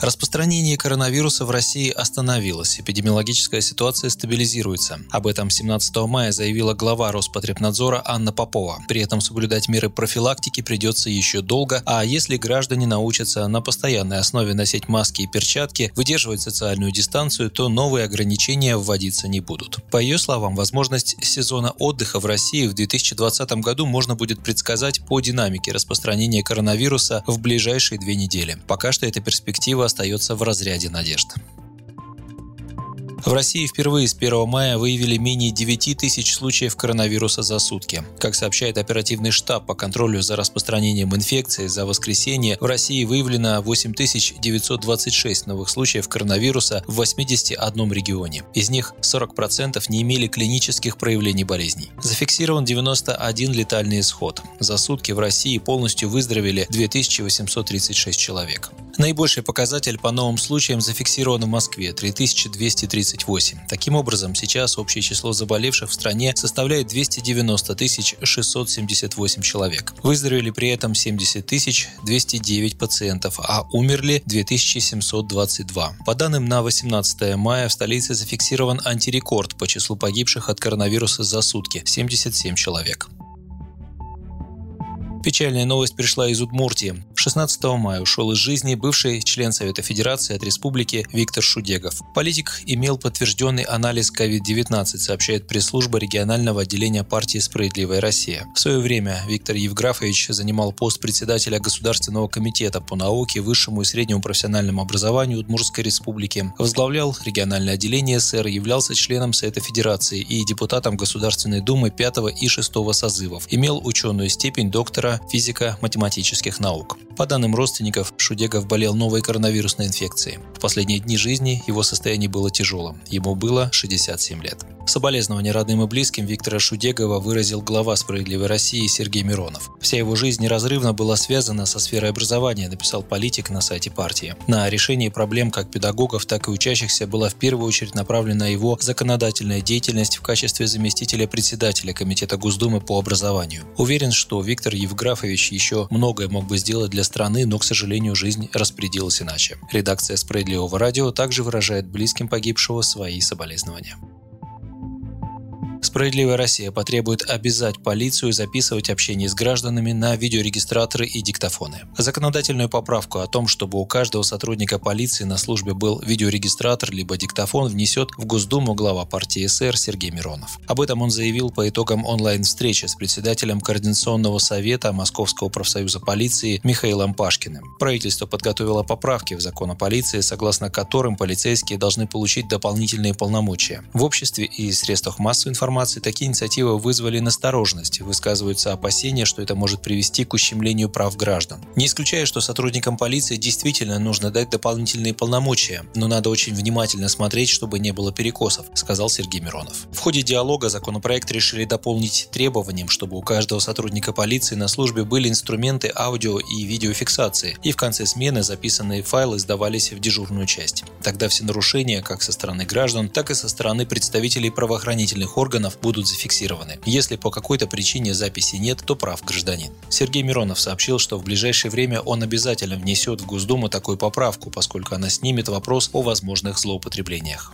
Распространение коронавируса в России остановилось, эпидемиологическая ситуация стабилизируется. Об этом 17 мая заявила глава Роспотребнадзора Анна Попова. При этом соблюдать меры профилактики придется еще долго, а если граждане научатся на постоянной основе носить маски и перчатки, выдерживать социальную дистанцию, то новые ограничения вводиться не будут. По ее словам, возможность сезона отдыха в России в 2020 году можно будет предсказать по динамике распространения коронавируса в ближайшие две недели. Пока что эта перспектива остается в разряде надежд. В России впервые с 1 мая выявили менее 9 тысяч случаев коронавируса за сутки. Как сообщает оперативный штаб по контролю за распространением инфекции, за воскресенье в России выявлено 8926 новых случаев коронавируса в 81 регионе. Из них 40% не имели клинических проявлений болезней. Зафиксирован 91 летальный исход. За сутки в России полностью выздоровели 2836 человек. Наибольший показатель по новым случаям зафиксирован в Москве – 3238. Таким образом, сейчас общее число заболевших в стране составляет 290 678 человек. Выздоровели при этом 70 209 пациентов, а умерли 2722. По данным на 18 мая в столице зафиксирован антирекорд по числу погибших от коронавируса за сутки – 77 человек. Печальная новость пришла из Удмуртии. 16 мая ушел из жизни бывший член Совета Федерации от Республики Виктор Шудегов. Политик имел подтвержденный анализ COVID-19, сообщает пресс-служба регионального отделения партии «Справедливая Россия». В свое время Виктор Евграфович занимал пост председателя Государственного комитета по науке, высшему и среднему профессиональному образованию Удмуртской Республики, возглавлял региональное отделение СР, являлся членом Совета Федерации и депутатом Государственной Думы 5 и 6 созывов, имел ученую степень доктора физико-математических наук. По данным родственников, Шудегов болел новой коронавирусной инфекцией. В последние дни жизни его состояние было тяжелым. Ему было 67 лет. Соболезнования родным и близким Виктора Шудегова выразил глава «Справедливой России» Сергей Миронов. Вся его жизнь неразрывно была связана со сферой образования, написал политик на сайте партии. На решение проблем как педагогов, так и учащихся была в первую очередь направлена его законодательная деятельность в качестве заместителя председателя Комитета Госдумы по образованию. Уверен, что Виктор Евграфович еще многое мог бы сделать для страны, но, к сожалению, жизнь распорядилась иначе. Редакция «Справедливого радио» также выражает близким погибшего свои соболезнования. Справедливая Россия потребует обязать полицию записывать общение с гражданами на видеорегистраторы и диктофоны. Законодательную поправку о том, чтобы у каждого сотрудника полиции на службе был видеорегистратор либо диктофон, внесет в Госдуму глава партии СР Сергей Миронов. Об этом он заявил по итогам онлайн-встречи с председателем Координационного совета Московского профсоюза полиции Михаилом Пашкиным. Правительство подготовило поправки в закон о полиции, согласно которым полицейские должны получить дополнительные полномочия. В обществе и средствах массовой информации информации такие инициативы вызвали настороженность. Высказываются опасения, что это может привести к ущемлению прав граждан. Не исключаю, что сотрудникам полиции действительно нужно дать дополнительные полномочия, но надо очень внимательно смотреть, чтобы не было перекосов, сказал Сергей Миронов. В ходе диалога законопроект решили дополнить требованием, чтобы у каждого сотрудника полиции на службе были инструменты аудио и видеофиксации, и в конце смены записанные файлы сдавались в дежурную часть. Тогда все нарушения, как со стороны граждан, так и со стороны представителей правоохранительных органов органов будут зафиксированы. Если по какой-то причине записи нет, то прав гражданин. Сергей Миронов сообщил, что в ближайшее время он обязательно внесет в Госдуму такую поправку, поскольку она снимет вопрос о возможных злоупотреблениях.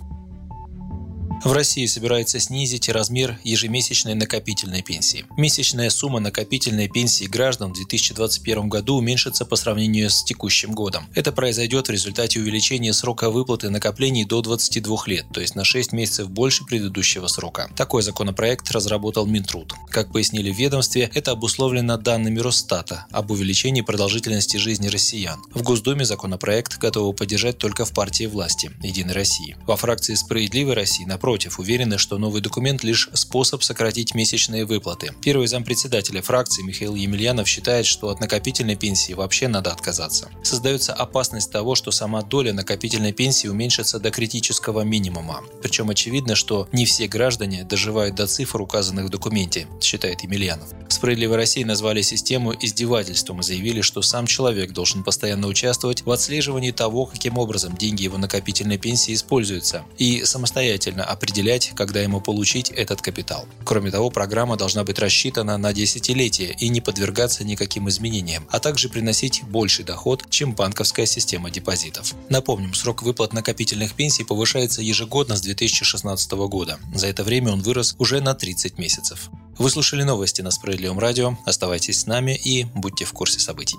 В России собирается снизить размер ежемесячной накопительной пенсии. Месячная сумма накопительной пенсии граждан в 2021 году уменьшится по сравнению с текущим годом. Это произойдет в результате увеличения срока выплаты накоплений до 22 лет, то есть на 6 месяцев больше предыдущего срока. Такой законопроект разработал Минтруд. Как пояснили в ведомстве, это обусловлено данными Росстата об увеличении продолжительности жизни россиян. В Госдуме законопроект готовы поддержать только в партии власти «Единой России». Во фракции «Справедливой России» напротив напротив, уверены, что новый документ лишь способ сократить месячные выплаты. Первый зампредседателя фракции Михаил Емельянов считает, что от накопительной пенсии вообще надо отказаться. Создается опасность того, что сама доля накопительной пенсии уменьшится до критического минимума. Причем очевидно, что не все граждане доживают до цифр, указанных в документе, считает Емельянов. «Справедливой России» назвали систему издевательством и заявили, что сам человек должен постоянно участвовать в отслеживании того, каким образом деньги его накопительной пенсии используются, и самостоятельно определять, когда ему получить этот капитал. Кроме того, программа должна быть рассчитана на десятилетие и не подвергаться никаким изменениям, а также приносить больший доход, чем банковская система депозитов. Напомним, срок выплат накопительных пенсий повышается ежегодно с 2016 года. За это время он вырос уже на 30 месяцев. Вы слушали новости на Справедливом радио. Оставайтесь с нами и будьте в курсе событий.